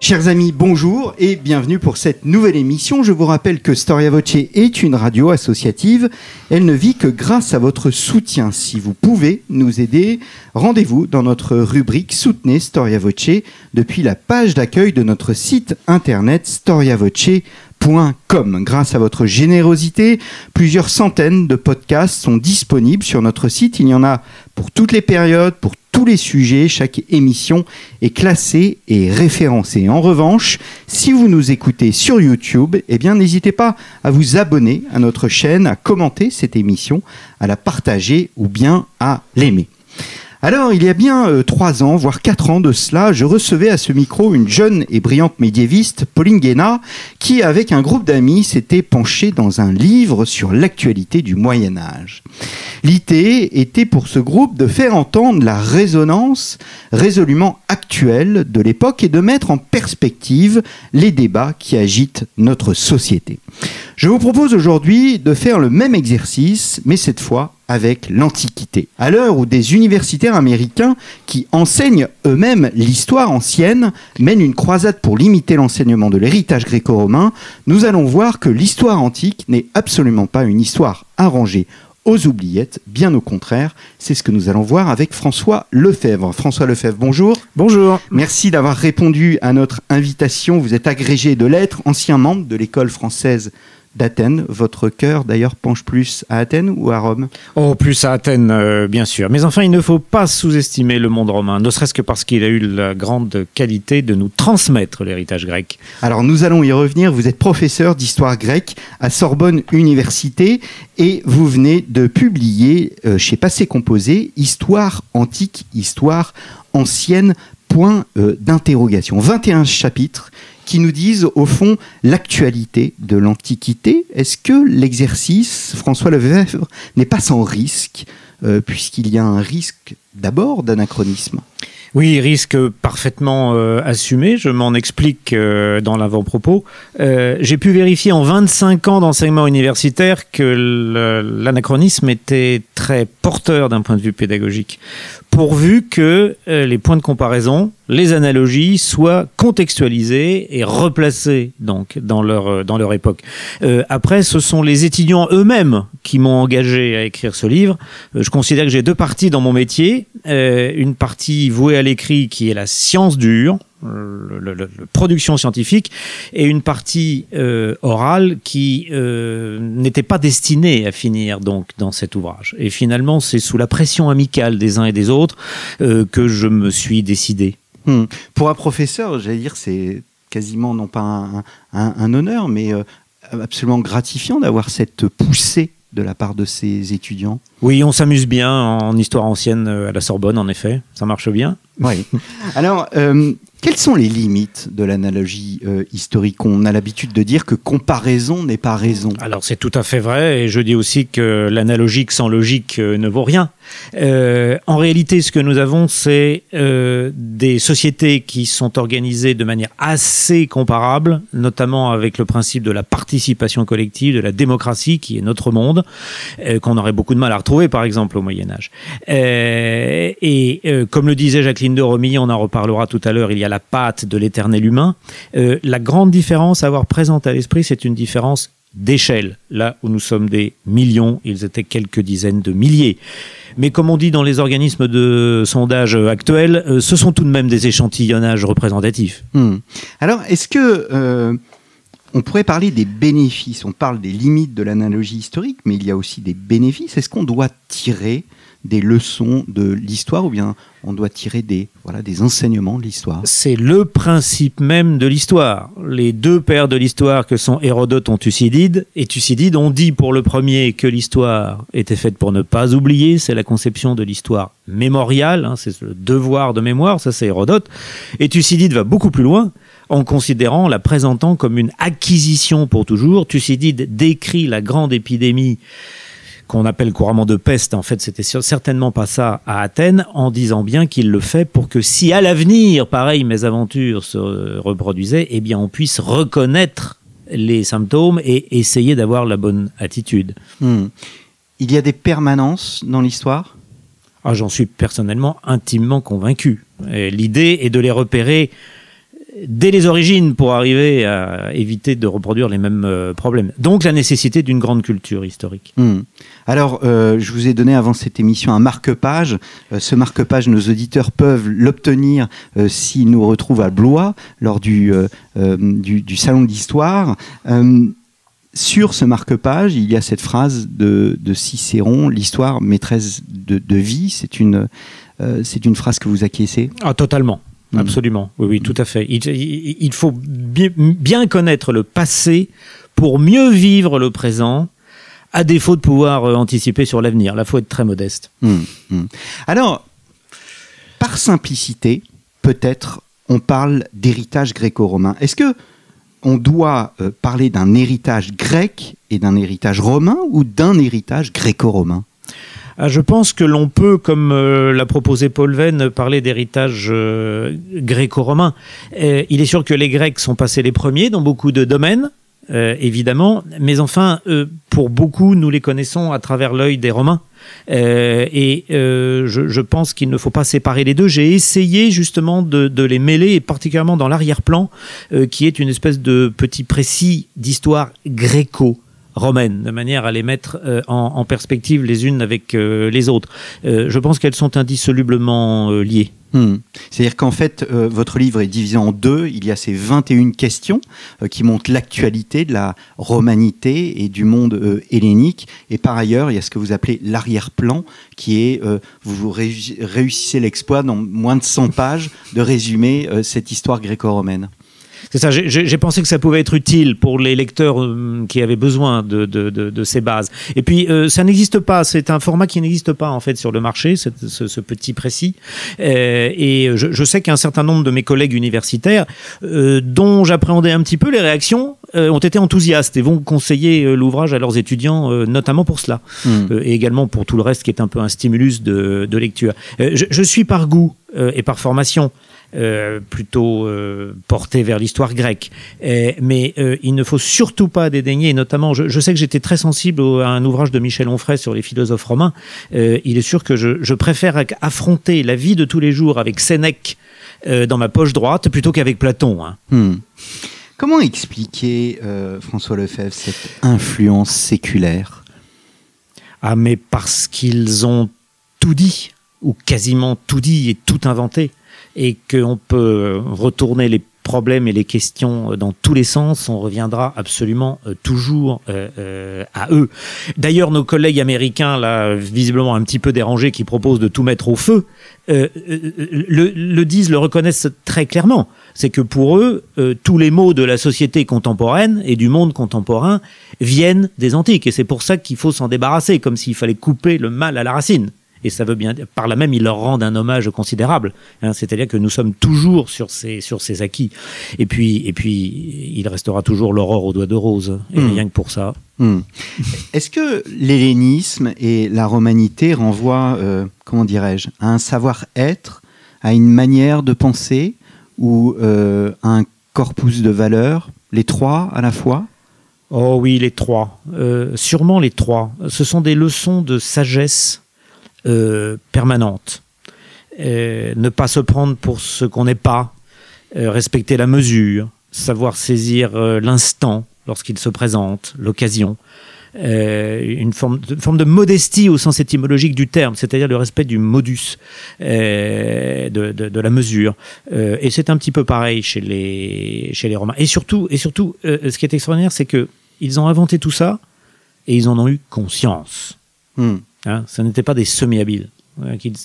Chers amis, bonjour et bienvenue pour cette nouvelle émission. Je vous rappelle que Storia Voce est une radio associative. Elle ne vit que grâce à votre soutien. Si vous pouvez nous aider, rendez-vous dans notre rubrique Soutenez Storia Voce depuis la page d'accueil de notre site internet storiavoce.com. Grâce à votre générosité, plusieurs centaines de podcasts sont disponibles sur notre site. Il y en a pour toutes les périodes, pour tous les sujets, chaque émission est classée et référencée. En revanche, si vous nous écoutez sur YouTube, eh bien n'hésitez pas à vous abonner à notre chaîne, à commenter cette émission, à la partager ou bien à l'aimer. Alors, il y a bien euh, trois ans, voire quatre ans de cela, je recevais à ce micro une jeune et brillante médiéviste, Pauline Guéna, qui, avec un groupe d'amis, s'était penchée dans un livre sur l'actualité du Moyen Âge. L'idée était pour ce groupe de faire entendre la résonance résolument actuelle de l'époque et de mettre en perspective les débats qui agitent notre société. Je vous propose aujourd'hui de faire le même exercice, mais cette fois avec l'Antiquité. À l'heure où des universitaires américains qui enseignent eux-mêmes l'histoire ancienne mènent une croisade pour limiter l'enseignement de l'héritage gréco-romain, nous allons voir que l'histoire antique n'est absolument pas une histoire arrangée aux oubliettes, bien au contraire. C'est ce que nous allons voir avec François Lefebvre. François Lefebvre, bonjour. Bonjour. Merci d'avoir répondu à notre invitation. Vous êtes agrégé de lettres, ancien membre de l'école française d'Athènes. Votre cœur, d'ailleurs, penche plus à Athènes ou à Rome? Oh, plus à Athènes, euh, bien sûr. Mais enfin, il ne faut pas sous-estimer le monde romain, ne serait-ce que parce qu'il a eu la grande qualité de nous transmettre l'héritage grec. Alors, nous allons y revenir. Vous êtes professeur d'histoire grecque à Sorbonne Université et vous venez de publier euh, chez Passé Composé Histoire antique, histoire ancienne, point euh, d'interrogation. 21 chapitres qui nous disent au fond l'actualité de l'Antiquité. Est-ce que l'exercice, François Lefebvre, n'est pas sans risque, euh, puisqu'il y a un risque d'abord d'anachronisme? Oui, risque parfaitement euh, assumé. Je m'en explique euh, dans l'avant-propos. J'ai pu vérifier en 25 ans d'enseignement universitaire que l'anachronisme était très porteur d'un point de vue pédagogique, pourvu que euh, les points de comparaison, les analogies soient contextualisés et replacés donc dans leur dans leur époque. Euh, après, ce sont les étudiants eux-mêmes qui m'ont engagé à écrire ce livre. je considère que j'ai deux parties dans mon métier, une partie vouée à l'écrit qui est la science dure, le, production scientifique, et une partie euh, orale qui euh, n'était pas destinée à finir donc dans cet ouvrage. Et finalement, c'est sous la pression amicale des uns et des autres euh, que je me suis décidé. Hmm. Pour un professeur, j'allais dire, c'est quasiment non pas un honneur, mais absolument gratifiant d'avoir cette poussée de la part de ses étudiants Oui, on s'amuse bien en histoire ancienne à la Sorbonne, en effet. Ça marche bien. Oui. Alors, euh, quelles sont les limites de l'analogie euh, historique? On a l'habitude de dire que comparaison n'est pas raison. Alors c'est tout à fait vrai, et je dis aussi que l'analogique sans logique euh, ne vaut rien. Euh, en réalité, ce que nous avons, c'est euh, des sociétés qui sont organisées de manière assez comparable, notamment avec le principe de la participation collective, de la démocratie, qui est notre monde, euh, qu'on aurait beaucoup de mal à retrouver, par exemple, au Moyen Âge. Euh, et comme le disait Jacqueline de Romilly, on en reparlera tout à l'heure, il y a la patte de l'éternel humain. Euh, la grande différence à avoir présente à l'esprit, c'est une différence d'échelle. Là où nous sommes des millions, ils étaient quelques dizaines de milliers. Mais comme on dit dans les organismes de sondage actuels, euh, ce sont tout de même des échantillonnages représentatifs. Hmm. Alors, est-ce que euh, on pourrait parler des bénéfices. On parle des limites de l'analogie historique, mais il y a aussi des bénéfices. Est-ce qu'on doit tirer des leçons de l'histoire ou bien on doit tirer des, voilà, des enseignements de l'histoire? C'est le principe même de l'histoire. Les deux pères de l'histoire que sont Hérodote et Thucydide, et Thucydide ont dit pour le premier que l'histoire était faite pour ne pas oublier, c'est la conception de l'histoire mémoriale, hein, c'est le devoir de mémoire, ça c'est Hérodote, et Thucydide va beaucoup plus loin en considérant, la présentant comme une acquisition pour toujours. Thucydide décrit la grande épidémie qu'on appelle couramment de peste, en fait, c'était certainement pas ça à Athènes, en disant bien qu'il le fait pour que si à l'avenir, pareil, mes aventures se reproduisaient, eh bien, on puisse reconnaître les symptômes et essayer d'avoir la bonne attitude. Hmm. Il y a des permanences dans l'histoire? Ah, J'en suis personnellement intimement convaincu. L'idée est de les repérer dès les origines pour arriver à éviter de reproduire les mêmes euh, problèmes. Donc la nécessité d'une grande culture historique. Hmm. Alors, euh, je vous ai donné avant cette émission un marque-page. Euh, ce marque-page, nos auditeurs peuvent l'obtenir s'ils nous retrouvent à Blois lors du, du, Salon de l'Histoire. sur ce marque-page, il y a cette phrase de, Cicéron, l'histoire maîtresse de, de vie. C'est une, c'est une phrase que vous acquiescez? Ah, totalement. Mm. Absolument, oui, oui, tout à fait. Il, faut bien, connaître le passé pour mieux vivre le présent, à défaut de pouvoir euh, anticiper sur l'avenir. Là, il faut être très modeste. Mm, mm. Alors, par simplicité, peut-être, on parle d'héritage gréco-romain. Est-ce que on doit euh, parler d'un héritage grec et d'un héritage romain ou d'un héritage gréco-romain? Ah, je pense que l'on peut, comme euh, l'a proposé Paul Venn, parler d'héritage euh, gréco-romain. Euh, il est sûr que les Grecs sont passés les premiers dans beaucoup de domaines. évidemment, mais enfin, pour beaucoup, nous les connaissons à travers l'œil des Romains. et je, pense qu'il ne faut pas séparer les deux. J'ai essayé justement de, de, les mêler, et particulièrement dans l'arrière-plan, qui est une espèce de petit précis d'histoire gréco romaines, de manière à les mettre euh, en, perspective les unes avec euh, les autres. Euh, je pense qu'elles sont indissolublement liées. Hmm. C'est-à-dire qu'en fait, votre livre est divisé en deux. Il y a ces 21 questions qui montrent l'actualité de la romanité et du monde hellénique. Et par ailleurs, il y a ce que vous appelez l'arrière-plan, qui est, vous réussissez l'exploit dans moins de 100 pages de résumer cette histoire gréco-romaine. C'est ça, j'ai pensé que ça pouvait être utile pour les lecteurs euh, qui avaient besoin de, de, de, ces bases. Et puis, euh, ça n'existe pas, c'est un format qui n'existe pas en fait sur le marché, ce, ce, petit précis. Euh, et je, je sais qu'un certain nombre de mes collègues universitaires, dont j'appréhendais un petit peu les réactions, ont été enthousiastes et vont conseiller l'ouvrage à leurs étudiants, notamment pour cela. Hmm. et également pour tout le reste qui est un peu un stimulus de, de lecture. Je, je, suis par goût et par formation euh, plutôt euh, porté vers l'histoire grecque. mais euh, il ne faut surtout pas dédaigner, notamment, je, sais que j'étais très sensible à un ouvrage de Michel Onfray sur les philosophes romains. il est sûr que je, préfère affronter la vie de tous les jours avec Sénèque dans ma poche droite plutôt qu'avec Platon. Hein. Hmm. Comment expliquer, François Lefebvre, cette influence séculaire? Ah, mais parce qu'ils ont tout dit, ou quasiment tout dit et tout inventé et qu'on peut retourner les problèmes et les questions dans tous les sens, on reviendra absolument euh, toujours euh, euh, à eux. D'ailleurs, nos collègues américains, là, visiblement un petit peu dérangés, qui proposent de tout mettre au feu, le, disent, le reconnaissent très clairement. C'est que pour eux, tous les maux de la société contemporaine et du monde contemporain viennent des antiques. Et c'est pour ça qu'il faut s'en débarrasser, comme s'il fallait couper le mal à la racine et ça veut bien par là même ils leur rendent un hommage considérable hein. c'est-à-dire que nous sommes toujours sur ces sur ces acquis et puis et puis il restera toujours l'aurore aux doigts de rose et hmm. rien que pour ça hmm. est-ce que l'hellénisme et la romanité renvoient euh, comment dirais-je à un savoir-être à une manière de penser ou euh, à un corpus de valeurs les trois à la fois? Oh oui, les trois. Euh, sûrement les trois. Ce sont des leçons de sagesse permanente. Euh, ne pas se prendre pour ce qu'on n'est pas, euh, respecter la mesure, savoir saisir l'instant lorsqu'il se présente, l'occasion. une, forme de, modestie au sens étymologique du terme, c'est-à-dire le respect du modus, de, la mesure. et c'est un petit peu pareil chez les, chez les Romains. Et surtout, et surtout ce qui est extraordinaire, c'est que ils ont inventé tout ça et ils en ont eu conscience. Hmm. Hein, ce n'était pas des semi-habiles.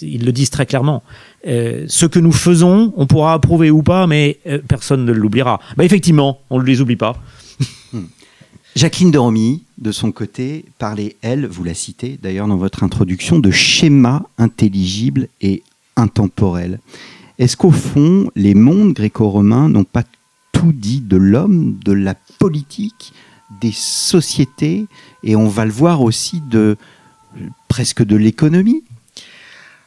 Ils, le disent très clairement. Euh, ce que nous faisons, on pourra approuver ou pas, mais euh, personne ne l'oubliera. Bah, effectivement, on ne les oublie pas. Hmm. Jacqueline de Romy, de son côté, parlait, elle, vous la citez d'ailleurs dans votre introduction, de schémas intelligibles et intemporels. Est-ce qu'au fond, les mondes gréco-romains n'ont pas tout dit de l'homme, de la politique, des sociétés, et on va le voir aussi de, presque de l'économie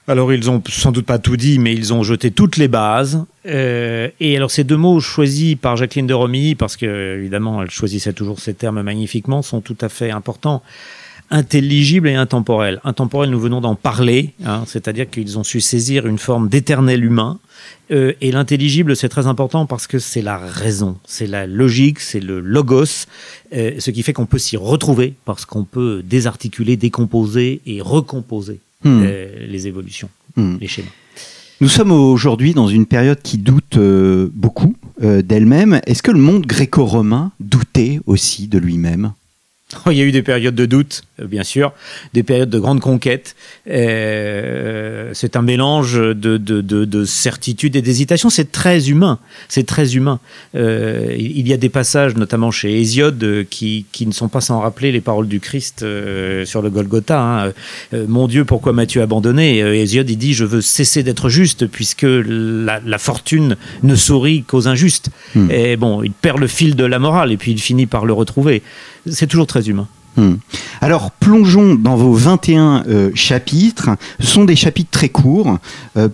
alors ils ont sans doute pas tout dit, mais ils ont jeté toutes les bases. Euh, et alors ces deux mots choisis par Jacqueline de Romilly, parce que évidemment elle choisissait toujours ces termes magnifiquement, sont tout à fait importants. Intelligible et intemporel. Intemporel, nous venons d'en parler, hein, c'est-à-dire qu'ils ont su saisir une forme d'éternel humain. Euh, et l'intelligible, c'est très important parce que c'est la raison, c'est la logique, c'est le logos, euh, ce qui fait qu'on peut s'y retrouver parce qu'on peut désarticuler, décomposer et recomposer Hmm. Euh, les évolutions, hmm. les schémas. Nous sommes aujourd'hui dans une période qui doute beaucoup d'elle-même. Est-ce que le monde gréco-romain doutait aussi de lui-même? Il y a eu des périodes de doute, euh, bien sûr, des périodes de grande conquête. Euh, c'est un mélange de, de, de, de certitude et d'hésitation. C'est très humain. C'est très humain. Euh, il y a des passages, notamment chez Hésiode, qui, qui ne sont pas sans rappeler les paroles du Christ sur le Golgotha. Hein. Mon Dieu, pourquoi m'as-tu abandonné? Hésiode, il dit Je veux cesser d'être juste, puisque la, la, fortune ne sourit qu'aux injustes. Hmm. Et bon, il perd le fil de la morale, et puis il finit par le retrouver c'est toujours très humain. Hmm. Alors plongeons dans vos 21 euh, chapitres. Ce sont des chapitres très courts. Euh,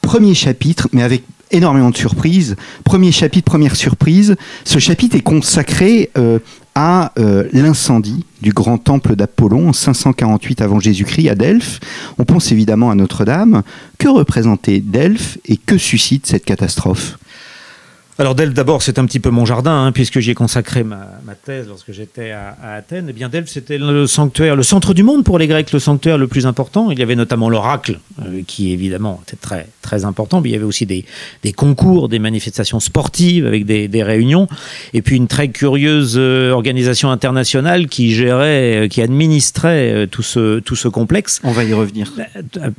premier chapitre, mais avec énormément de surprises. Premier chapitre, première surprise. Ce chapitre est consacré euh, à l'incendie du grand temple d'Apollon en 548 avant Jésus-Christ à Delphes. On pense évidemment à Notre-Dame. Que représentait Delphes et que suscite cette catastrophe? Alors Delphes, d'abord, c'est un petit peu mon jardin, hein, puisque j'y ai consacré ma, thèse lorsque j'étais à, Athènes. Eh bien, Delphes, c'était le sanctuaire, le centre du monde pour les Grecs, le sanctuaire le plus important. Il y avait notamment l'oracle, euh, qui évidemment était très très important. Mais il y avait aussi des, des concours, des manifestations sportives avec des, des, réunions, et puis une très curieuse euh, organisation internationale qui gérait, euh, qui administrait tout ce tout ce complexe. On va y revenir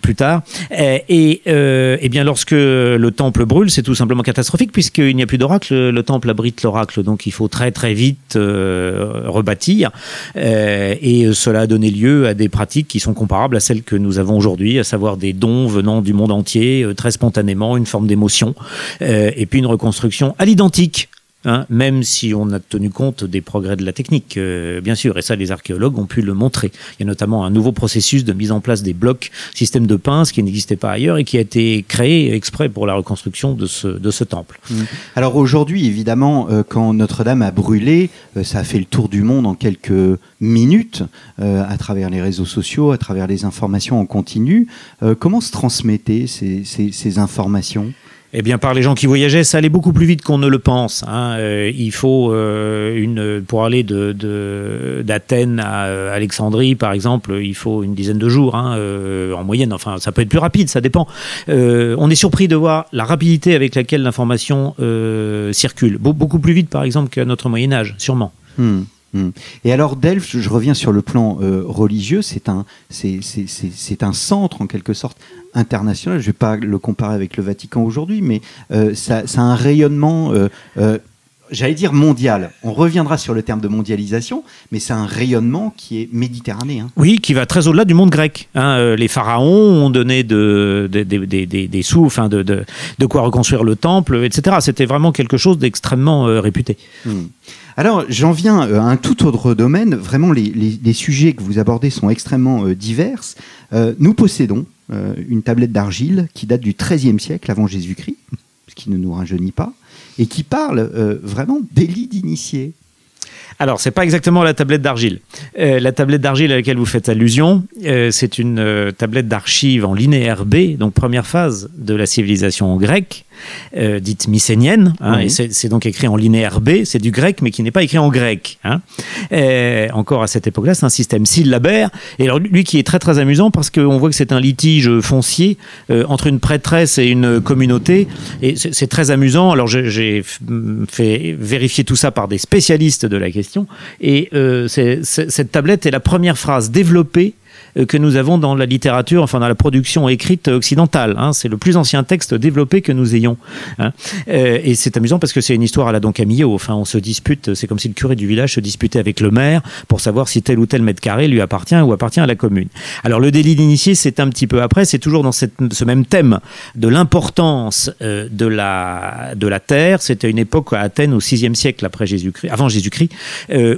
plus tard. Et, et bien, lorsque le temple brûle, c'est tout simplement catastrophique, puisqu'il n'y a plus d'oracle, le temple abrite l'oracle, donc il faut très très vite euh, rebâtir. Euh, et cela a donné lieu à des pratiques qui sont comparables à celles que nous avons aujourd'hui, à savoir des dons venant du monde entier, euh, très spontanément, une forme d'émotion, et puis une reconstruction à l'identique Hein, même si on a tenu compte des progrès de la technique, euh, bien sûr, et ça les archéologues ont pu le montrer. Il y a notamment un nouveau processus de mise en place des blocs, système de pinces qui n'existait pas ailleurs et qui a été créé exprès pour la reconstruction de ce, temple. Mmh. Alors aujourd'hui, évidemment, euh, quand Notre-Dame a brûlé, euh, ça a fait le tour du monde en quelques minutes, à travers les réseaux sociaux, à travers les informations en continu. comment se transmettaient ces informations? Eh bien, par les gens qui voyageaient, ça allait beaucoup plus vite qu'on ne le pense. Hein. Euh, il faut euh, une pour aller de d'Athènes à euh, Alexandrie, par exemple, il faut une dizaine de jours hein, en moyenne. Enfin, ça peut être plus rapide, ça dépend. on est surpris de voir la rapidité avec laquelle l'information circule, beaucoup plus vite, par exemple, qu'à notre Moyen Âge, sûrement. Hmm. Hmm. Et alors Delphes, je reviens sur le plan religieux, c'est un, c'est, un centre en quelque sorte international. Je ne vais pas le comparer avec le Vatican aujourd'hui, mais euh, ça, a un rayonnement, euh, euh, j'allais dire mondial. On reviendra sur le terme de mondialisation, mais c'est un rayonnement qui est méditerranéen. Oui, qui va très au-delà du monde grec. Hein. les pharaons ont donné de, des sous, enfin de, de, quoi reconstruire le temple, etc. C'était vraiment quelque chose d'extrêmement réputé. Hmm. Alors, j'en viens à un tout autre domaine. Vraiment, les, les, sujets que vous abordez sont extrêmement divers. nous possédons euh, une tablette d'argile qui date du XIIIe siècle avant Jésus-Christ, ce qui ne nous rajeunit pas, et qui parle euh, vraiment des lits d'initiés. Alors, c'est pas exactement la tablette d'argile. Euh, la tablette d'argile à laquelle vous faites allusion, c'est une tablette d'archives en linéaire B, donc première phase de la civilisation grecque, euh, dite mycénienne, hein, et c'est donc écrit en linéaire B, c'est du grec, mais qui n'est pas écrit en grec. Hein. encore à cette époque-là, c'est un système syllabaire. Et alors, lui qui est très très amusant parce qu'on voit que c'est un litige foncier euh, entre une prêtresse et une communauté, et c'est très amusant. Alors, j'ai fait vérifier tout ça par des spécialistes de la question, et euh, cette tablette est la première phrase développée euh, que nous avons dans la littérature, enfin dans la production écrite occidentale. Hein. C'est le plus ancien texte développé que nous ayons. Hein. Euh, et c'est amusant parce que c'est une histoire à la Don Camillo. Enfin, on se dispute, c'est comme si le curé du village se disputait avec le maire pour savoir si tel ou tel mètre carré lui appartient ou appartient à la commune. Alors le délit d'initié, c'est un petit peu après, c'est toujours dans ce même thème de l'importance euh, de, la, de la terre. C'était une époque à Athènes au VIe siècle après Jésus-Christ, avant Jésus-Christ,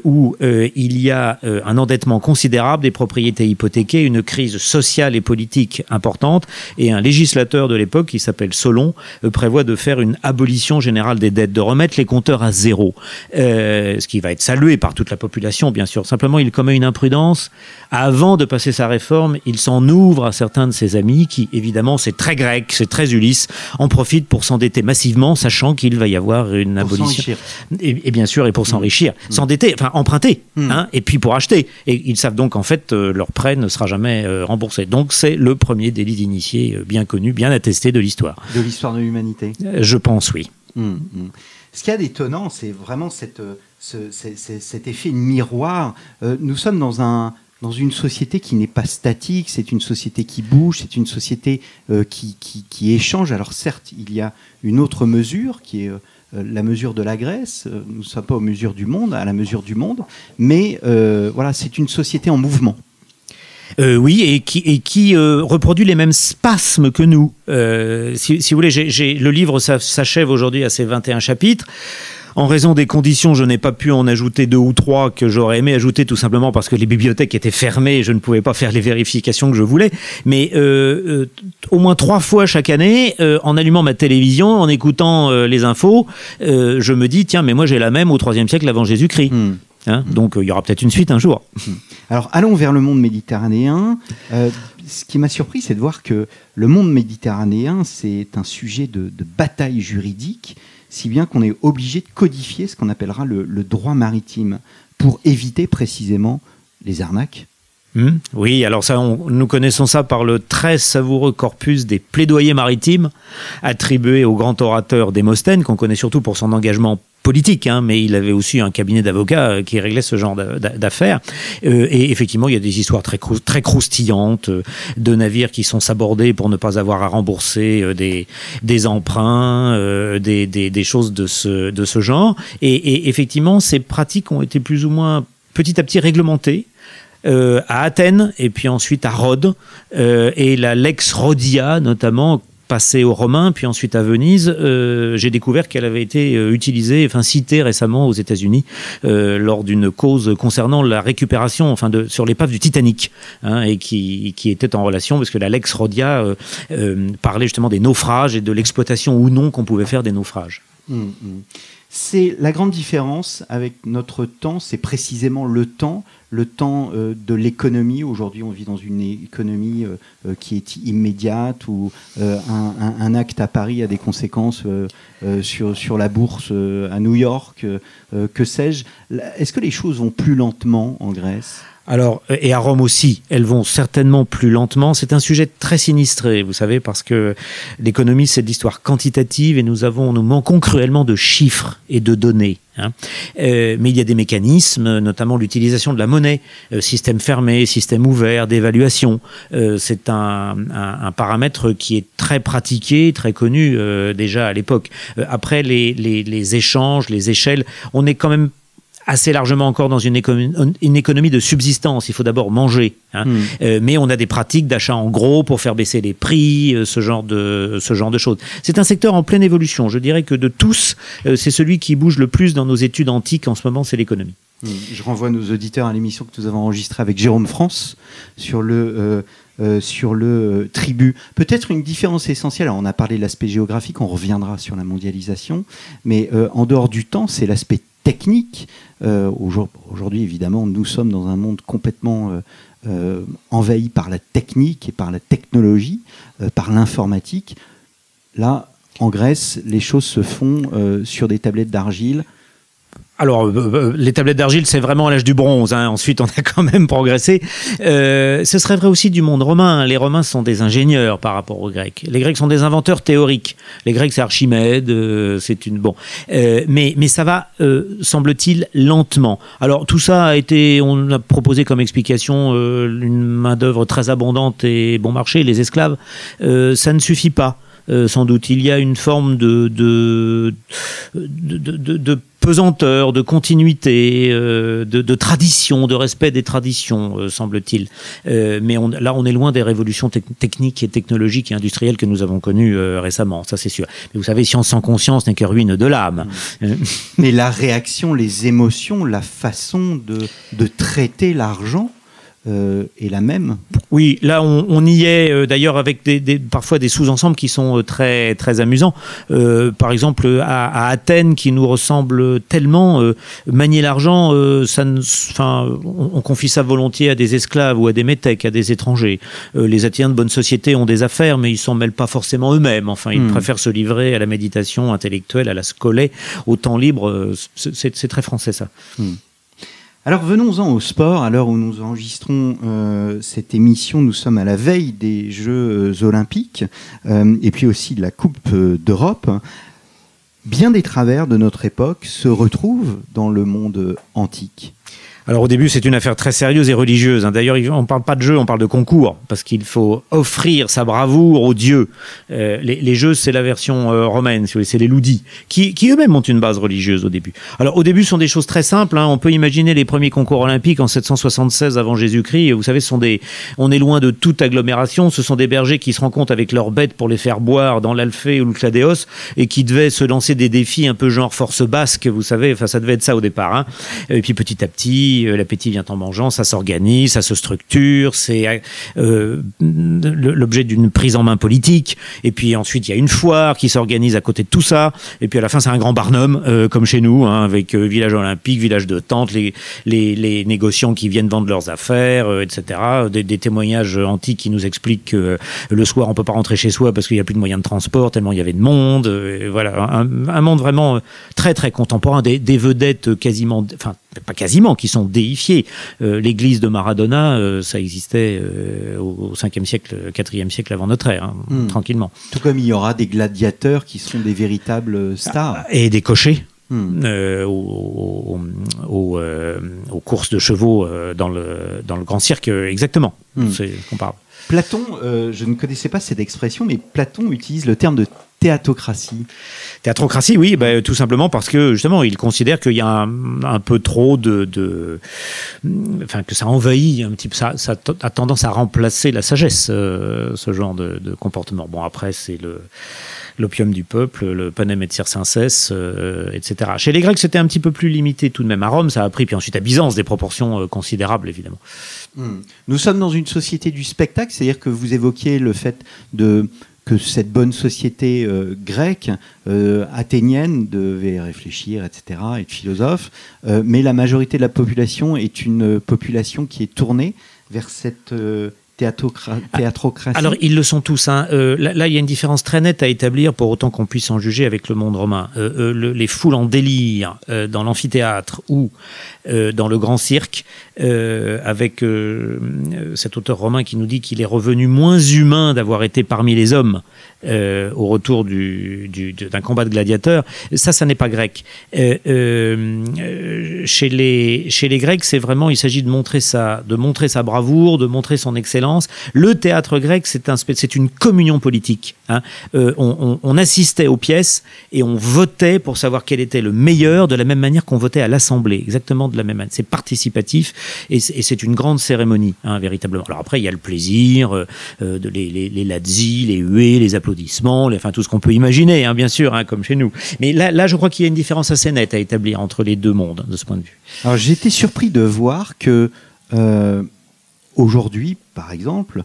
où il y a un endettement considérable des propriétés hypothécaires une crise sociale et politique importante. Et un législateur de l'époque, qui s'appelle Solon, euh, prévoit de faire une abolition générale des dettes, de remettre les compteurs à zéro. Euh, ce qui va être salué par toute la population, bien sûr. Simplement, il commet une imprudence. Avant de passer sa réforme, il s'en ouvre à certains de ses amis qui, évidemment, c'est très grec, c'est très Ulysse, en profitent pour s'endetter massivement, sachant qu'il va y avoir une Pour abolition. Et, et bien sûr, et pour s'enrichir, s'endetter, enfin emprunter, Mm. hein, et puis pour acheter. Et ils savent donc en fait euh, leur prêt ne sera jamais euh, remboursé. Donc c'est le premier délit d'initié euh, bien connu, bien attesté de l'histoire. De l'histoire de l'humanité? Euh, Je pense, oui. Hum, hum. Ce qu'il y a d'étonnant, c'est vraiment cette, cet effet miroir. Euh, nous sommes dans, un, dans une société qui n'est pas statique, c'est une société qui bouge, c'est une société euh, qui, qui- qui échange. Alors certes, il y a une autre mesure qui est euh, la mesure de la Grèce. Nous ne sommes pas aux mesures du monde, à la mesure du monde, mais euh, voilà, c'est une société en mouvement. Euh, oui, et qui, euh, reproduit les mêmes spasmes que nous. Euh, si, vous voulez, le livre s'achève aujourd'hui à ses 21 chapitres. En raison des conditions, je n'ai pas pu en ajouter deux ou trois que j'aurais aimé ajouter tout simplement parce que les bibliothèques étaient fermées et je ne pouvais pas faire les vérifications que je voulais. Mais au moins trois fois chaque année, en allumant ma télévision, en écoutant les infos, je me dis tiens, mais moi j'ai la même au IIIe siècle avant Jésus-Christ. Hum. Hein Donc euh, il y aura peut-être une suite un jour. Alors allons vers le monde méditerranéen. Euh, ce qui m'a surpris, c'est de voir que le monde méditerranéen, c'est un sujet de, bataille juridique, si bien qu'on est obligé de codifier ce qu'on appellera le, le droit maritime pour éviter précisément les arnaques. Hmm, Oui, alors ça, nous connaissons ça par le très savoureux corpus des plaidoyers maritimes attribués au grand orateur Démosthène, qu'on connaît surtout pour son engagement politique, hein, mais il avait aussi un cabinet d'avocats euh, qui réglait ce genre d'a- d'a- d'affaires. Euh, et effectivement, il y a des histoires très, très croustillantes euh, de navires qui sont sabordés pour ne pas avoir à rembourser des, emprunts, des, choses de ce, de ce genre. Et effectivement, ces pratiques ont été plus ou moins petit à petit réglementées euh, à Athènes et puis ensuite à Rhodes euh, et la Lex Rhodia notamment passée aux Romains puis ensuite à Venise euh, j'ai découvert qu'elle avait été utilisée enfin citée récemment aux États-Unis lors d'une cause concernant la récupération enfin de sur l'épave du Titanic hein, et qui, qui était en relation parce que la Lex Rhodia parlait justement des naufrages et de l'exploitation ou non qu'on pouvait faire des naufrages Hum, hum. C'est la grande différence avec notre temps, c'est précisément le temps, le temps euh, de l'économie. Aujourd'hui, on vit dans une économie euh, euh, qui est immédiate, où un, acte à Paris a des conséquences sur, sur la bourse à New York, que sais-je. Est-ce que les choses vont plus lentement en Grèce? Alors, euh, et à Rome aussi, elles vont certainement plus lentement. C'est un sujet très sinistré, vous savez, parce que l'économie, c'est de l'histoire quantitative et nous avons, nous manquons cruellement de chiffres et de données. hein. Euh, mais il y a des mécanismes, notamment l'utilisation de la monnaie, euh, système fermé, système ouvert, d'évaluation. Euh, c'est un, un- un paramètre qui est très pratiqué, très connu euh, déjà à l'époque. Euh, après, les, les- les échanges, les échelles, on est quand même assez largement encore dans une économie, une économie de subsistance. Il faut d'abord manger. hein. Hmm. Euh, mais on a des pratiques d'achat en gros pour faire baisser les prix, euh, ce genre de, ce genre de choses. C'est un secteur en pleine évolution. Je dirais que de tous, euh, c'est celui qui bouge le plus dans nos études antiques en ce moment, c'est l'économie. Hum, Je renvoie nos auditeurs à l'émission que nous avons enregistrée avec Jérôme France sur le, euh, sur le euh, tribut. Peut-être une différence essentielle, alors on a parlé de l'aspect géographique, on reviendra sur la mondialisation, mais euh, en dehors du temps, c'est l'aspect technique. Euh, aujourd- Aujourd'hui, évidemment, nous sommes dans un monde complètement euh, euh, envahi par la technique et par la technologie, par l'informatique. Là, en Grèce, les choses se font sur des tablettes d'argile. Alors, euh, euh, les tablettes d'argile, c'est vraiment l'âge du bronze. hein. Ensuite, on a quand même progressé. Euh, ce serait vrai aussi du monde romain. Les Romains sont des ingénieurs par rapport aux Grecs. Les Grecs sont des inventeurs théoriques. Les Grecs, c'est Archimède. euh, c'est une bon. Euh, mais mais ça va, euh, semble-t-il, lentement. Alors tout ça a été, on a proposé comme explication euh, une main d'œuvre très abondante et bon marché, les esclaves. Euh, ça ne suffit pas. Euh, sans doute, il y a une forme de, de, de, de- pesanteur, de continuité, euh, de, de tradition, de respect des traditions, euh, semble-t-il. Euh, mais on- là, on est loin des révolutions tec- techniques et technologiques et industrielles que nous avons connues euh, récemment, ça c'est sûr. Mais vous savez, science sans conscience n'est que ruine de l'âme. Euh, Mais la réaction, les émotions, la façon de, de traiter l'argent euh, est la même. Oui, là on, y est euh, d'ailleurs avec des, parfois des sous-ensembles qui sont euh, très très amusants. par exemple à, Athènes qui nous ressemble tellement manier l'argent, ça, enfin on, confie ça volontiers à des esclaves ou à des métèques, à des étrangers. les Athéniens de bonne société ont des affaires, mais ils s'en mêlent pas forcément eux-mêmes. Enfin, ils hmm. préfèrent se livrer à la méditation intellectuelle, à la scolée, au temps libre. C'est très français ça. Hmm. Alors venons-en au sport. À l'heure où nous enregistrons euh, cette émission, nous sommes à la veille des Jeux euh, olympiques euh, et puis aussi de la Coupe d'Europe. Bien des travers de notre époque se retrouvent dans le monde antique. Alors au début, c'est une affaire très sérieuse et religieuse. Hein. D'ailleurs, on ne parle pas de jeu, on parle de concours, parce qu'il faut offrir sa bravoure aux dieux. Euh, les, jeux, c'est la version euh, romaine, c'est les loudis, qui, eux-mêmes ont une base religieuse au début. Alors au début, ce sont des choses très simples. Hein. On peut imaginer les premiers concours olympiques en 776 avant Jésus-Christ. Vous savez, sont des, on est loin de toute agglomération. Ce sont des bergers qui se rencontrent avec leurs bêtes pour les faire boire dans l'Alphée ou le Cladéos et qui devaient se lancer des défis un peu genre force basque. Vous savez, enfin ça devait être ça au départ. Hein. Et puis petit à petit euh, l'appétit vient en mangeant, ça s'organise, ça se structure, c'est euh, l'objet d'une prise en main politique. Et puis ensuite, il y a une foire qui s'organise à côté de tout ça. Et puis à la fin, c'est un grand barnum, euh, comme chez nous, hein, avec village olympique, village de tente, les, les, négociants qui viennent vendre leurs affaires, etc. Des, témoignages antiques qui nous expliquent que le soir, on peut pas rentrer chez soi parce qu'il n'y a plus de moyens de transport, tellement il y avait de monde. voilà, un, monde vraiment très, très contemporain, des, des vedettes quasiment, enfin, pas quasiment, qui sont déifiés. Euh, l'église de Maradona, euh, ça existait euh, au 5e siècle, 4e siècle avant notre ère, hein, hmm. tranquillement. Tout comme il y aura des gladiateurs qui sont des véritables stars. Et des cochers. Hmm. aux, courses de chevaux dans, le, dans le grand cirque, exactement. Hmm. C'est comparable. Platon, je ne connaissais pas cette expression, mais Platon utilise le terme de théatocratie Théatrocratie, oui, bah, tout simplement parce que justement, il considère qu'il y a un, peu trop de, enfin que ça envahit un petit peu, ça, ça a tendance à remplacer la sagesse, euh, ce genre de, comportement. Bon, après, c'est le l'opium du peuple, le panem et circenses, euh, etc. Chez les Grecs, c'était un petit peu plus limité tout de même. À Rome, ça a pris, puis ensuite à Byzance, des proportions euh, considérables, évidemment. Hmm. Nous sommes dans une société du spectacle, c'est-à-dire que vous évoquiez le fait de que cette bonne société euh, grecque, euh, athénienne, devait réfléchir, etc., être philosophe, euh, mais la majorité de la population est une population qui est tournée vers cette théatrocratie Alors, ils le sont tous. Hein. là, il y a une différence très nette à établir pour autant qu'on puisse en juger avec le monde romain. les foules en délire dans l'amphithéâtre ou dans le grand cirque, avec cet auteur romain qui nous dit qu'il est revenu moins humain d'avoir été parmi les hommes euh, au retour du, d'un combat de gladiateurs. Ça, ça n'est pas grec. Euh, euh, chez, les, chez les Grecs, c'est vraiment, il s'agit de montrer, sa, de montrer sa bravoure, de montrer son excellence. Le théâtre grec, c'est, un, c'est une communion politique. Hein. On, on, assistait aux pièces et on votait pour savoir quel était le meilleur, de la même manière qu'on votait à l'Assemblée, exactement de la même manière. C'est participatif et c'est, une grande cérémonie, hein, véritablement. Alors après, il y a le plaisir, de les, les, les les huées, les applaudissements applaudissements, enfin tout ce qu'on peut imaginer, hein, bien sûr, hein, comme chez nous. Mais là, là, je crois qu'il y a une différence assez nette à établir entre les deux mondes, de ce point de vue. Alors j'ai été surpris de voir que euh, aujourd'hui, par exemple, euh,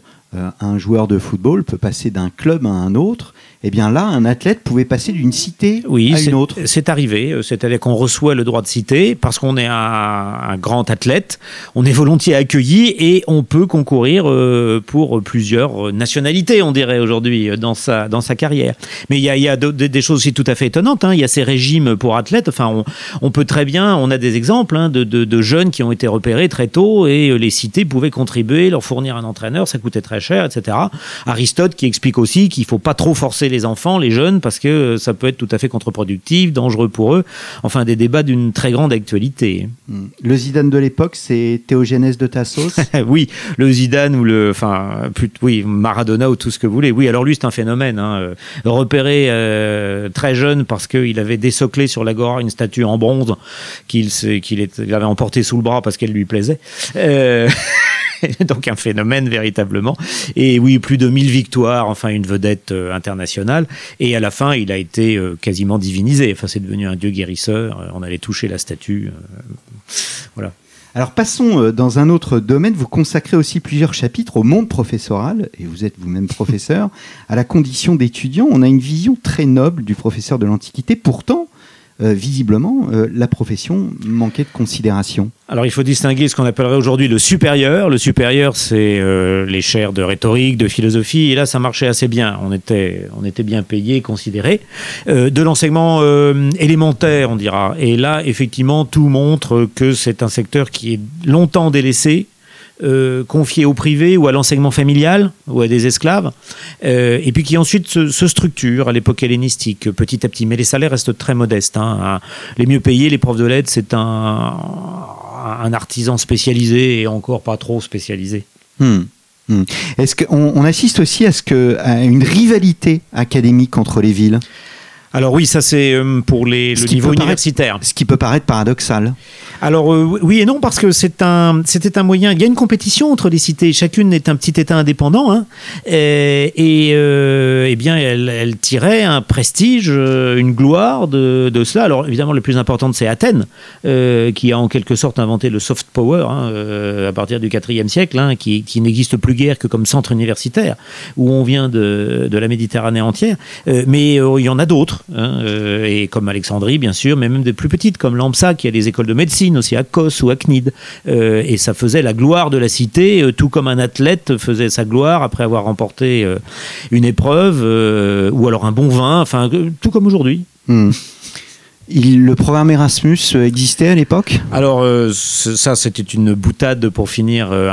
un joueur de football peut passer d'un club à un autre eh bien là, un athlète pouvait passer d'une cité à une autre. C'est arrivé, euh, c'est-à-dire qu'on reçoit le droit de cité parce qu'on est un, grand athlète, on est volontiers accueilli et on peut concourir euh, pour plusieurs nationalités, on dirait aujourd'hui, euh, dans sa, dans sa carrière. Mais il y a, des choses aussi tout à fait étonnantes. Hein. Il y a ces régimes pour athlètes. Enfin, on, peut très bien, on a des exemples hein, de, de, jeunes qui ont été repérés très tôt et les cités pouvaient contribuer, leur fournir un entraîneur, ça coûtait très cher, etc. Aristote qui explique aussi qu'il faut pas trop forcer les enfants, les jeunes, parce que ça peut être tout à fait contre-productif, dangereux pour eux. Enfin, des débats d'une très grande actualité. Hmm. Le Zidane de l'époque, c'est Théogénèse de Tassos? Oui, le Zidane ou le, enfin, oui, Maradona ou tout ce que vous voulez. Oui, alors lui, c'est un phénomène. Hein. Euh, repéré euh, très jeune parce qu'il avait désoclé sur l'agora une statue en bronze qu'il avait emporté sous le bras parce qu'elle lui plaisait. Euh... donc un phénomène véritablement. Et oui, plus de 1000 victoires, enfin une vedette euh, internationale. Et à la fin, il a été euh, quasiment divinisé. Enfin, c'est devenu un dieu guérisseur. Euh, on allait toucher la statue. voilà. Alors passons dans un autre domaine. Vous consacrez aussi plusieurs chapitres au monde professoral, et vous êtes vous-même professeur, à la condition d'étudiant. On a une vision très noble du professeur de l'Antiquité. Pourtant, euh, visiblement, euh, la profession manquait de considération. Alors il faut distinguer ce qu'on appellerait aujourd'hui le supérieur. Le supérieur, c'est euh, les chaires de rhétorique, de philosophie, et là ça marchait assez bien. On était, on était bien payé, considéré. de l'enseignement élémentaire, on dira. Et là, effectivement, tout montre que c'est un secteur qui est longtemps délaissé, euh, confié au privé ou à l'enseignement familial ou à des esclaves, euh, et puis qui ensuite se, structure à l'époque hellénistique petit à petit. Mais les salaires restent très modestes. Hein. Les mieux payés, les profs de lettres, c'est un, un, artisan spécialisé et encore pas trop spécialisé. Hmm. Hmm. Est-ce qu'on on assiste aussi à, ce que, à une rivalité académique entre les villes? Alors oui, ça c'est euh, pour les, le niveau universitaire. ce qui peut paraître paradoxal. Alors euh, oui et non parce que c'est un c'était un moyen. Il y a une compétition entre les cités. Chacune est un petit État indépendant hein, et, et euh, eh bien elle, elle, tirait un prestige, une gloire de, de cela. Alors évidemment le plus important c'est Athènes qui a en quelque sorte inventé le soft power hein, à partir du IVe siècle, hein, qui, qui n'existe plus guère que comme centre universitaire où on vient de, de la Méditerranée entière. mais il y en a d'autres. Hein, euh, et comme Alexandrie, bien sûr, mais même des plus petites, comme Lampsac, qui a des écoles de médecine aussi à Kos ou à Cnid. Euh, et ça faisait la gloire de la cité, euh, tout comme un athlète faisait sa gloire après avoir remporté une épreuve, ou alors un bon vin, enfin, tout comme aujourd'hui. Le programme Erasmus euh, existait à l'époque Alors euh, ça c'était une boutade pour finir euh,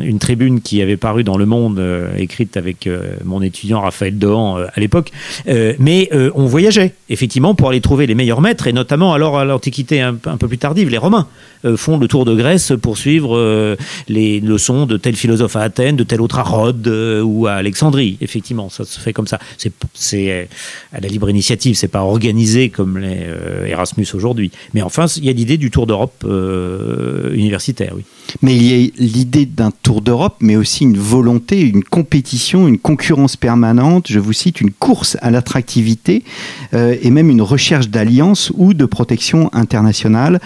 une tribune qui avait paru dans Le Monde écrite avec mon étudiant Raphaël Dohan à l'époque. mais on voyageait effectivement pour aller trouver les meilleurs maîtres et notamment alors à l'Antiquité un, peu plus tardive, les Romains font le tour de Grèce pour suivre les leçons de tel philosophe à Athènes, de tel autre à Rhodes ou à Alexandrie. Effectivement, ça se fait comme ça. C'est à la libre initiative, c'est pas organisé comme les euh, Erasmus aujourd'hui. Mais enfin, il y a l'idée du Tour d'Europe euh, universitaire, oui. Mais il y a l'idée d'un Tour d'Europe, mais aussi une volonté, une compétition, une concurrence permanente, je vous cite, une course à l'attractivité euh, et même une recherche d'alliance ou de protection internationale.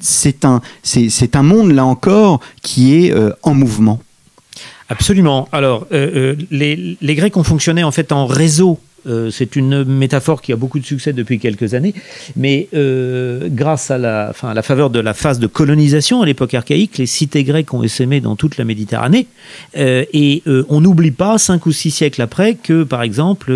c'est un, c'est, un monde, là encore, qui est en mouvement. Absolument. Alors, les, les, Grecs ont fonctionné en fait en réseau euh, c'est une métaphore qui a beaucoup de succès depuis quelques années, mais euh, grâce à la, enfin, à la faveur de la phase de colonisation à l'époque archaïque, les cités grecques ont essaimé dans toute la Méditerranée, euh, et on n'oublie pas, cinq ou six siècles après, que par exemple,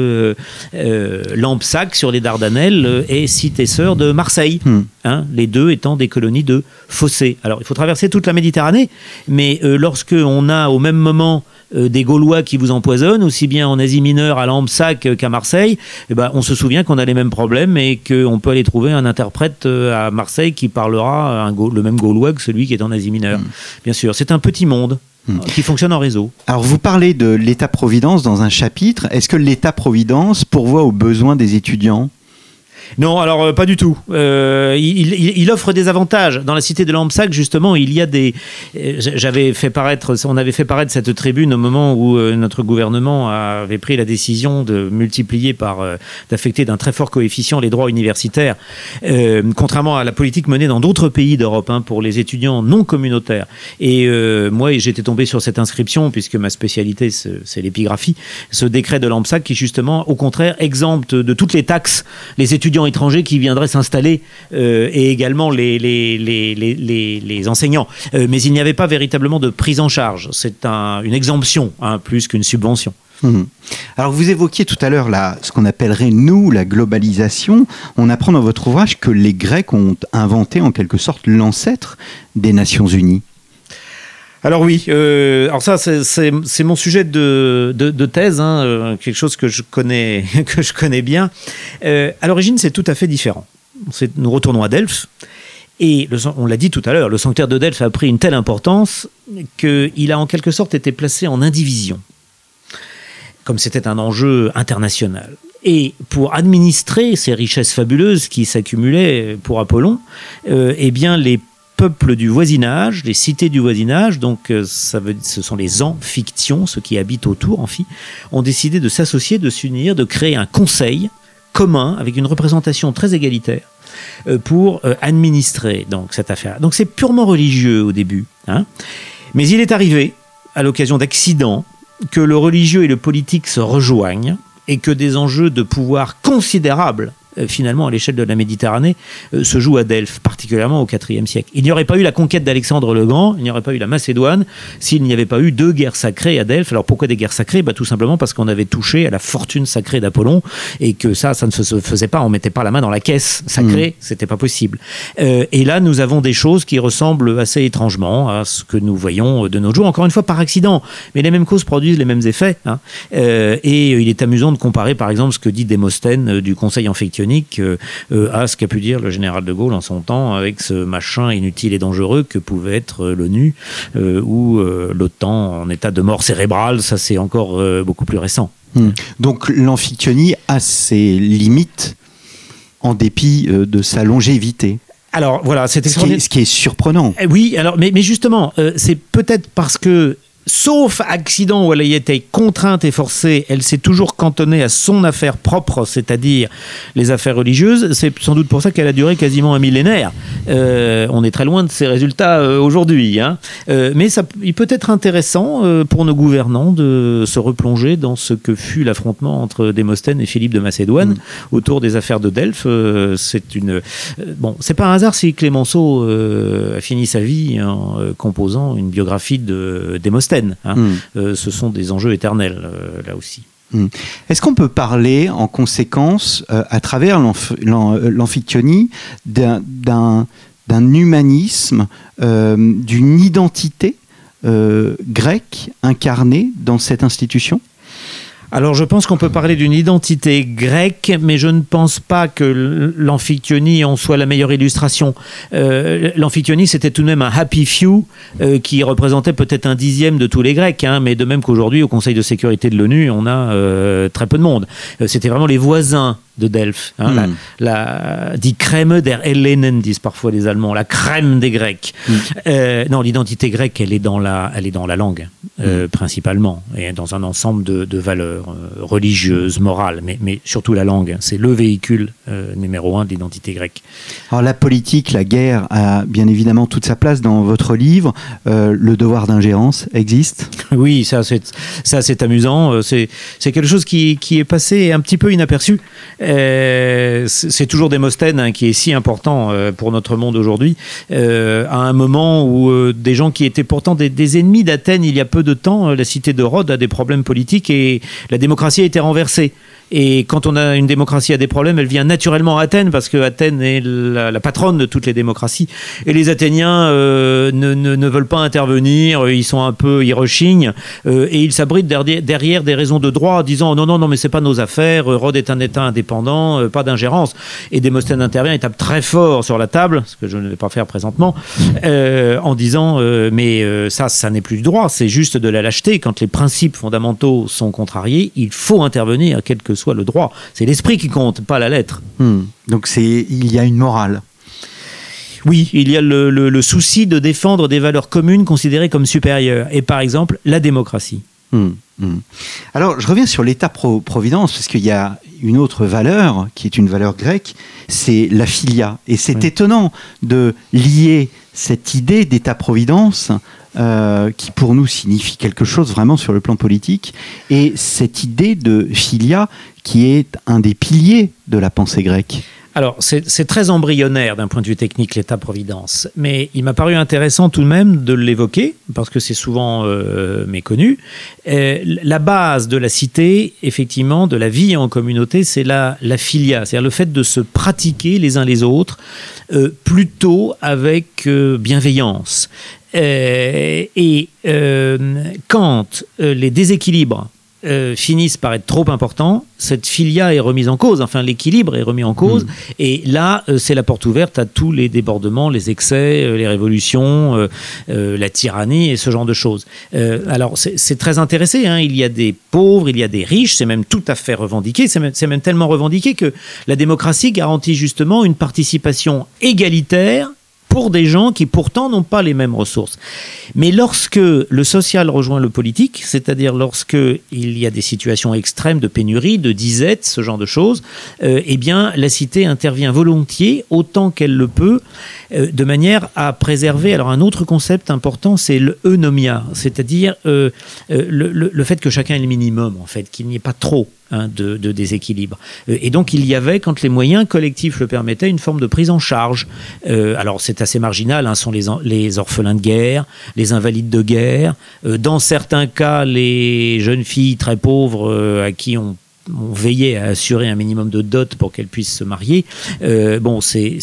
Lampsac sur les Dardanelles est cité sœur de Marseille, hmm. hein, les deux étant des colonies de fossés. Alors il faut traverser toute la Méditerranée, mais lorsque on a au même moment des Gaulois qui vous empoisonnent, aussi bien en Asie mineure à Lampsac qu'à Marseille, eh ben, on se souvient qu'on a les mêmes problèmes et qu'on peut aller trouver un interprète euh, à Marseille qui parlera le même Gaulois que celui qui est en Asie mineure. Hmm. Bien sûr, c'est un petit monde hmm. qui fonctionne en réseau. Alors vous parlez de l'État-providence dans un chapitre. Est-ce que l'État-providence pourvoit aux besoins des étudiants? Non, alors euh, pas du tout. Euh, il, offre des avantages. Dans la cité de Lampsac, justement, il y a des. Euh, j'avais fait paraître, on avait fait paraître cette tribune au moment où notre gouvernement avait pris la décision de multiplier par, d'affecter d'un très fort coefficient les droits universitaires, contrairement à la politique menée dans d'autres pays d'Europe hein, pour les étudiants non communautaires. Et moi, j'étais tombé sur cette inscription puisque ma spécialité c'est l'épigraphie. Ce décret de Lampsac qui justement, au contraire, exempte de toutes les taxes les étudiants étrangers qui viendraient s'installer euh, et également les, les, les, les, enseignants. Euh, mais il n'y avait pas véritablement de prise en charge. C'est un, une exemption hein, plus qu'une subvention. Mmh. Alors vous évoquiez tout à l'heure ce qu'on appellerait nous la globalisation. On apprend dans votre ouvrage que les Grecs ont inventé en quelque sorte l'ancêtre des Nations Unies. Alors oui, euh, alors ça c'est mon sujet de, thèse, hein, euh, quelque chose que je connais que je connais bien. Euh, à l'origine, c'est tout à fait différent. Nous retournons à Delphes. Et on l'a dit tout à l'heure, le sanctuaire de Delphes a pris une telle importance qu'il a en quelque sorte été placé en indivision, comme c'était un enjeu international. Et pour administrer ces richesses fabuleuses qui s'accumulaient pour Apollon, eh bien les peuples du voisinage, les cités du voisinage, donc euh, ça veut, ce sont les amphictions, ceux qui habitent autour, amphi, ont décidé de s'associer, de s'unir, de créer un conseil commun avec une représentation très égalitaire pour administrer donc cette affaire. Donc c'est purement religieux au début. Hein. Mais il est arrivé, à l'occasion d'accidents, que le religieux et le politique se rejoignent et que des enjeux de pouvoir considérables euh, finalement à l'échelle de la Méditerranée euh, se joue à Delphes, particulièrement au IVe siècle. Il n'y aurait pas eu la conquête d'Alexandre le Grand, il n'y aurait pas eu la Macédoine s'il n'y avait pas eu deux guerres sacrées à Delphes. Alors pourquoi des guerres sacrées? Bah, Tout simplement parce qu'on avait touché à la fortune sacrée d'Apollon et que ça, ça ne se faisait pas, on mettait pas la main dans la caisse sacrée, mmh. c'était pas possible. Euh, et là, nous avons des choses qui ressemblent assez étrangement à ce que nous voyons de nos jours, encore une fois par accident, mais les mêmes causes produisent les mêmes effets. Hein. et il est amusant de comparer par exemple ce que dit Démosthène du Conseil infectieux euh, euh, à ce qu'a pu dire le général de Gaulle en son temps avec ce machin inutile et dangereux que pouvait être euh, l'ONU ou l'OTAN en état de mort cérébrale. Ça, c'est encore beaucoup plus récent. Hmm. Donc l'amphictyonie a ses limites en dépit de sa longévité. Alors voilà, c'était ce, ce, qui est surprenant. Eh oui, alors mais, mais justement, c'est peut-être parce que Sauf accident où elle a été contrainte et forcée, elle s'est toujours cantonnée à son affaire propre, c'est-à-dire les affaires religieuses. C'est sans doute pour ça qu'elle a duré quasiment un millénaire. Euh, on est très loin de ces résultats euh, aujourd'hui. Hein. Euh, mais ça, il peut être intéressant pour nos gouvernants de se replonger dans ce que fut l'affrontement entre Démosthène et Philippe de Macédoine mm. autour des affaires de Delphes. c'est une bon, c'est pas un hasard si Clémenceau a fini sa vie en composant une biographie de Démosthène. Hein. Hmm. Euh, ce sont des enjeux éternels, euh, là aussi. Hmm. Est-ce qu'on peut parler en conséquence, euh, à travers l'amphictyonie, d'un humanisme, d'une identité grecque incarnée dans cette institution? Alors je pense qu'on peut parler d'une identité grecque, mais je ne pense pas que l'amphictyonie en soit la meilleure illustration. Euh, l'amphictyonie, c'était tout de même un happy few euh, qui représentait peut-être un dixième de tous les Grecs, hein, mais de même qu'aujourd'hui, au Conseil de sécurité de l'ONU, on a euh, très peu de monde. c'était vraiment les voisins de Delphes. Hein, la, hmm. la, die Crème der Hellenen, disent parfois les Allemands, la crème des Grecs. Hmm. Euh, non, l'identité grecque, elle est dans la, elle est dans la langue, euh, hmm. principalement, et dans un ensemble de, de valeurs euh, religieuses, morales, mais, mais, surtout la langue. C'est le véhicule euh, numéro un de l'identité grecque. Alors la politique, la guerre a bien évidemment toute sa place dans votre livre. Euh, le devoir d'ingérence existe? Oui, ça c'est, ça c'est amusant. C'est, c'est quelque chose qui, qui est passé un petit peu inaperçu. C'est toujours Démosthène hein, qui est si important pour notre monde aujourd'hui, à un moment où des gens qui étaient pourtant des, ennemis d'Athènes il y a peu de temps, la cité de Rhodes a des problèmes politiques et la démocratie a été renversée. Et quand on a une démocratie à des problèmes, elle vient naturellement à Athènes, parce que Athènes est la, patronne de toutes les démocraties. Et les Athéniens euh, ne, veulent pas intervenir, ils sont un peu, ils rechignent, euh, et ils s'abritent derrière, des raisons de droit, disant non, non, non, mais c'est pas nos affaires, Rhodes est un État indépendant, euh, pas d'ingérence. Et Démosthène intervient et tape très fort sur la table, ce que je ne vais pas faire présentement, en disant mais ça, ça n'est plus du droit, c'est juste de la lâcheté. Quand les principes fondamentaux sont contrariés, il faut intervenir, quel que soit le droit. C'est l'esprit qui compte, pas la lettre. Hmm. Donc c'est il y a une morale. Oui, il y a le, souci de défendre des valeurs communes considérées comme supérieures. Et par exemple, la démocratie. Hmm. Hmm. Alors, je reviens sur l'État-providence, parce qu'il y a une autre valeur, qui est une valeur grecque, c'est la filia. Et c'est étonnant de lier cette idée d'État-providence euh, qui pour nous signifie quelque chose vraiment sur le plan politique, et cette idée de filia qui est un des piliers de la pensée grecque. Alors, c'est très embryonnaire d'un point de vue technique, l'État-providence, mais il m'a paru intéressant tout de même de l'évoquer, parce que c'est souvent euh, méconnu. Euh, la base de la cité, effectivement, de la vie en communauté, c'est la, la filia, c'est-à-dire le fait de se pratiquer les uns les autres, plutôt avec bienveillance. Euh, et euh, quand euh, les déséquilibres finissent par être trop importants, cette filia est remise en cause, enfin l'équilibre est remis en cause, mm. et là c'est la porte ouverte à tous les débordements, les excès, les révolutions, la tyrannie et ce genre de choses. alors c'est très intéressé, hein. il y a des pauvres, il y a des riches, c'est même tout à fait revendiqué, c'est même, même tellement revendiqué que la démocratie garantit justement une participation égalitaire pour des gens qui pourtant n'ont pas les mêmes ressources. Mais lorsque le social rejoint le politique, c'est-à-dire lorsque il y a des situations extrêmes de pénurie, de disette, ce genre de choses, euh, eh bien la cité intervient volontiers autant qu'elle le peut, euh, de manière à préserver. Alors un autre concept important, c'est l'eunomia, c'est-à-dire euh, le- le fait que chacun ait le minimum, en fait, qu'il n'y ait pas trop hein, de, déséquilibre. Euh, Et donc il y avait, quand les moyens collectifs le permettaient, une forme de prise en charge. Euh, alors c'est assez marginal, hein, sont les, orphelins de guerre, les invalides de guerre, euh, dans certains cas les jeunes filles très pauvres à qui on veillait à assurer un minimum de dot pour qu'elles puissent se marier. Bon, c'est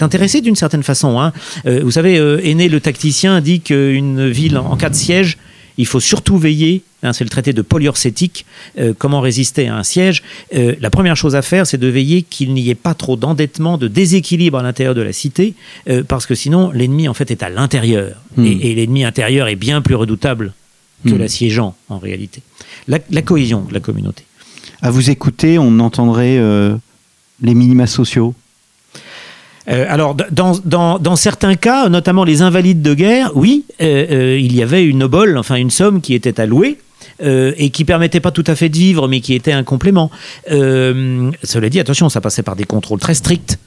intéressé d'une certaine façon. hein. Vous savez, Aîné le tacticien dit qu'une ville en cas de siège, il faut surtout veiller. Hein, c'est le traité de Poliorcétique. euh, comment résister à un siège Euh, La première chose à faire, c'est de veiller qu'il n'y ait pas trop d'endettement, de déséquilibre à l'intérieur de la cité, euh, parce que sinon l'ennemi en fait est à l'intérieur Hmm. et, et l'ennemi intérieur est bien plus redoutable que Hmm. l'assiégeant en réalité. La, la cohésion de la communauté. À vous écouter, on entendrait euh, les minima sociaux. Euh, alors, dans, dans, dans certains cas, notamment les invalides de guerre, oui, euh, euh, il y avait une obole, enfin une somme qui était allouée. Euh, et qui permettait pas tout à fait de vivre, mais qui était un complément. Euh, cela dit, attention, ça passait par des contrôles très stricts.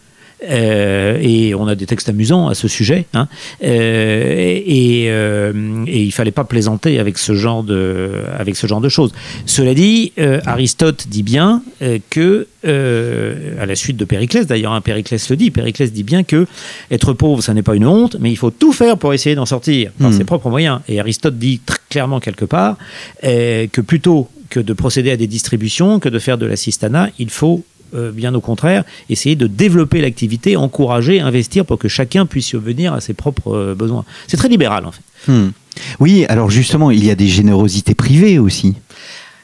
Euh, et on a des textes amusants à ce sujet. hein. Euh, et, euh, et il fallait pas plaisanter avec ce genre de, avec ce genre de choses. Cela dit, euh, Aristote dit bien que, à la suite de Périclès, d'ailleurs, hein, Périclès le dit, Périclès dit bien que être pauvre, ça n'est pas une honte, mais il faut tout faire pour essayer d'en sortir par Mhm. ses propres moyens. Et Aristote dit très clairement quelque part que plutôt que de procéder à des distributions, que de faire de l'assistanat, il faut euh, bien au contraire, essayer de développer l'activité, encourager, investir pour que chacun puisse subvenir à ses propres euh, besoins. C'est très libéral en fait. Hmm. Oui, alors justement, il y a des générosités privées aussi.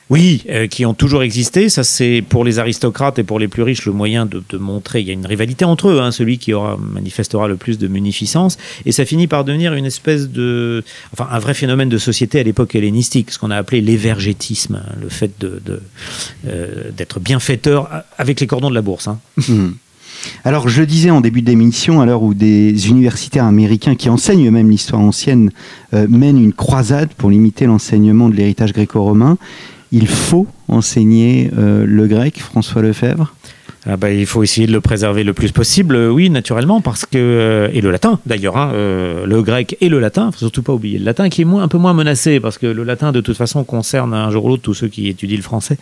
Oui, euh, qui ont toujours existé. Ça, c'est pour les aristocrates et pour les plus riches le moyen de, de montrer. Il y a une rivalité entre eux, hein, celui qui manifestera le plus de munificence. Et ça finit par devenir une espèce de. Enfin, un vrai phénomène de société à l'époque hellénistique, ce qu'on a appelé l'évergétisme, hein, le fait de, de, euh, d'être bienfaiteur avec les cordons de la bourse. hein. Hmm. Alors, je le disais en début d'émission, à l'heure où des universitaires américains qui enseignent eux-mêmes l'histoire ancienne euh, mènent une croisade pour limiter l'enseignement de l'héritage gréco-romain, il faut enseigner euh, le grec, François Lefebvre? Ah bah, il faut essayer de le préserver le plus possible, euh, oui, naturellement, parce que euh, et le latin d'ailleurs, hein, euh, le grec et le latin, faut surtout pas oublier le latin qui est moins, un peu moins menacé, parce que le latin de toute façon concerne un jour ou l'autre tous ceux qui étudient le français,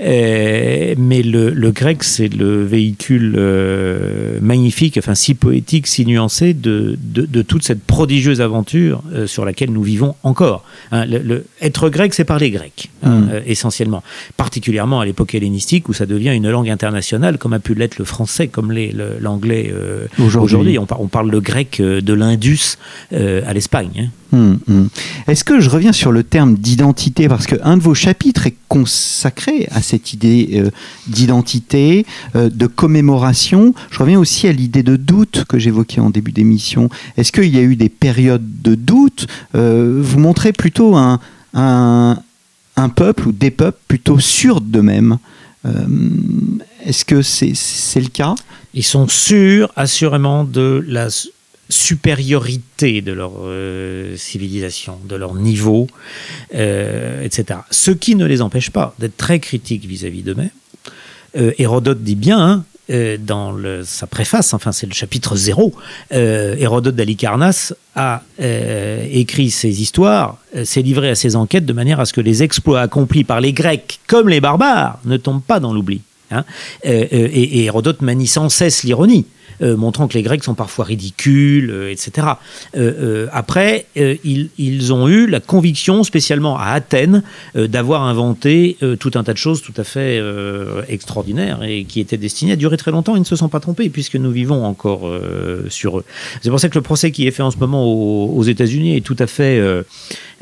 Euh, mais le, le grec c'est le véhicule euh, magnifique, enfin si poétique, si nuancé de, de, de toute cette prodigieuse aventure euh, sur laquelle nous vivons encore. Hein, le, le- être grec, c'est parler grec, hein, Mm. euh, essentiellement, particulièrement à l'époque hellénistique où ça devient une langue internationale, comme a pu l'être le français, comme l'anglais euh, Aujourd'hui. On, par- on parle le grec euh, de l'Indus euh, à l'Espagne. hein. Hmm, hmm. Est-ce que je reviens sur le terme d'identité? Parce qu'un de vos chapitres est consacré à cette idée euh, d'identité, euh, de commémoration. Je reviens aussi à l'idée de doute que j'évoquais en début d'émission. Est-ce qu'il y a eu des périodes de doute? Euh, Vous montrez plutôt un, un, un peuple ou des peuples plutôt sûrs d'eux-mêmes. Euh, Est-ce que c'est le cas? Ils sont sûrs, assurément, de la supériorité de leur euh, civilisation, de leur niveau, euh, etc. Ce qui ne les empêche pas d'être très critiques vis-à-vis d'eux-mêmes. Hérodote dit bien, hein, dans le- sa préface, enfin c'est le chapitre 0, euh, Hérodote d'Alicarnasse a euh, écrit ses histoires, euh, s'est livré à ses enquêtes de manière à ce que les exploits accomplis par les Grecs comme les barbares ne tombent pas dans l'oubli. hein. Euh, euh, et, et Hérodote manie sans cesse l'ironie. Euh, montrant que les Grecs sont parfois ridicules, euh, etc. Euh, après, ils, ont eu la conviction, spécialement à Athènes, d'avoir inventé tout un tas de choses tout à fait extraordinaires et qui étaient destinées à durer très longtemps. Ils ne se sont pas trompés puisque nous vivons encore sur eux. C'est pour ça que le procès qui est fait en ce moment aux, États-Unis est tout à fait.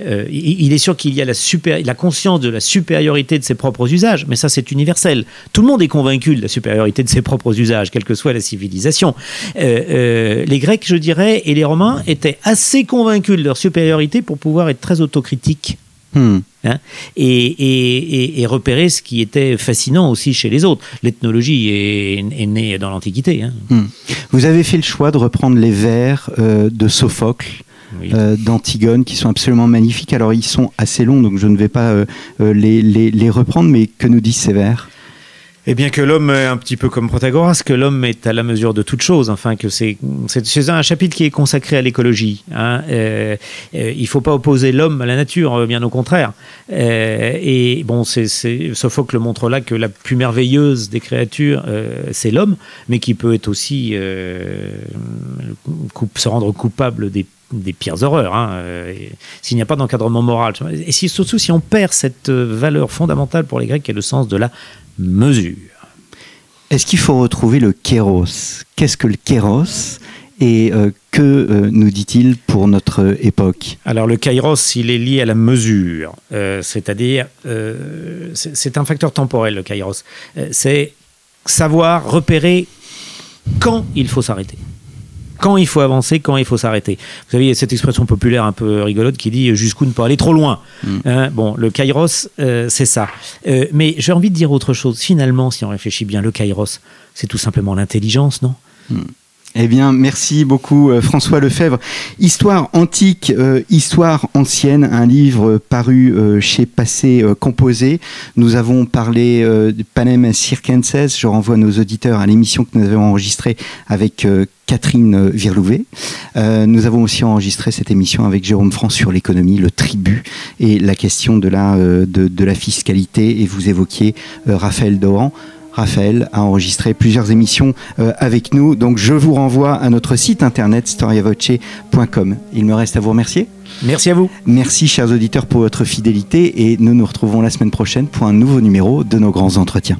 il est sûr qu'il y a la conscience de la supériorité de ses propres usages, mais ça c'est universel. Tout le monde est convaincu de la supériorité de ses propres usages, quelle que soit la civilisation. Euh, euh, les Grecs, je dirais, et les Romains étaient assez convaincus de leur supériorité pour pouvoir être très autocritiques. Hmm. hein, et, repérer ce qui était fascinant aussi chez les autres. L'ethnologie est, née dans l'Antiquité. Hein. Hmm. Vous avez fait le choix de reprendre les vers euh, de Sophocle. Euh, d'Antigone qui sont absolument magnifiques. Alors ils sont assez longs, donc je ne vais pas euh, les, les, reprendre, mais que nous disent ces vers? Eh bien que l'homme est un petit peu comme Protagoras, que l'homme est à la mesure de toute chose, enfin que c'est c'est un chapitre qui est consacré à l'écologie. Hein. Euh, euh, il faut pas opposer l'homme à la nature, euh, bien au contraire. Euh, et bon, c'est Sophocle montre là que la plus merveilleuse des créatures, euh, c'est l'homme, mais qui peut être aussi euh, se rendre coupable des des pires horreurs, hein, s'il n'y a pas d'encadrement moral. Et si, surtout si on perd cette valeur fondamentale pour les Grecs, qui est le sens de la mesure. Est-ce qu'il faut retrouver le kéros? Qu'est-ce que le kéros? Et euh, que euh, nous dit-il pour notre époque? Alors le kairos, il est lié à la mesure, euh, c'est-à-dire c'est un facteur temporel le kairos. c'est savoir repérer quand il faut s'arrêter quand il faut avancer, quand il faut s'arrêter. Vous savez, il y a cette expression populaire un peu rigolote qui dit jusqu'où ne pas aller trop loin. Mm. Hein, bon, le kairos, euh, c'est ça. Euh, mais j'ai envie de dire autre chose. Finalement, si on réfléchit bien, le kairos, c'est tout simplement l'intelligence, non? Mm. Eh bien, merci beaucoup euh, François Lefebvre. Histoire antique, euh, histoire ancienne, un livre paru euh, chez Passé Composé. Nous avons parlé de Panem Circenses. Je renvoie nos auditeurs à l'émission que nous avons enregistrée avec Catherine Virlouvet. nous avons aussi enregistré cette émission avec Jérôme France sur l'économie, le tribut et la question de la, de, de la fiscalité. Et vous évoquiez Raphaël Dohan. Raphaël a enregistré plusieurs émissions euh, avec nous. Donc je vous renvoie à notre site internet storiavoce.com. Il me reste à vous remercier. Merci à vous. Merci chers auditeurs pour votre fidélité et nous nous retrouvons la semaine prochaine pour un nouveau numéro de nos grands entretiens.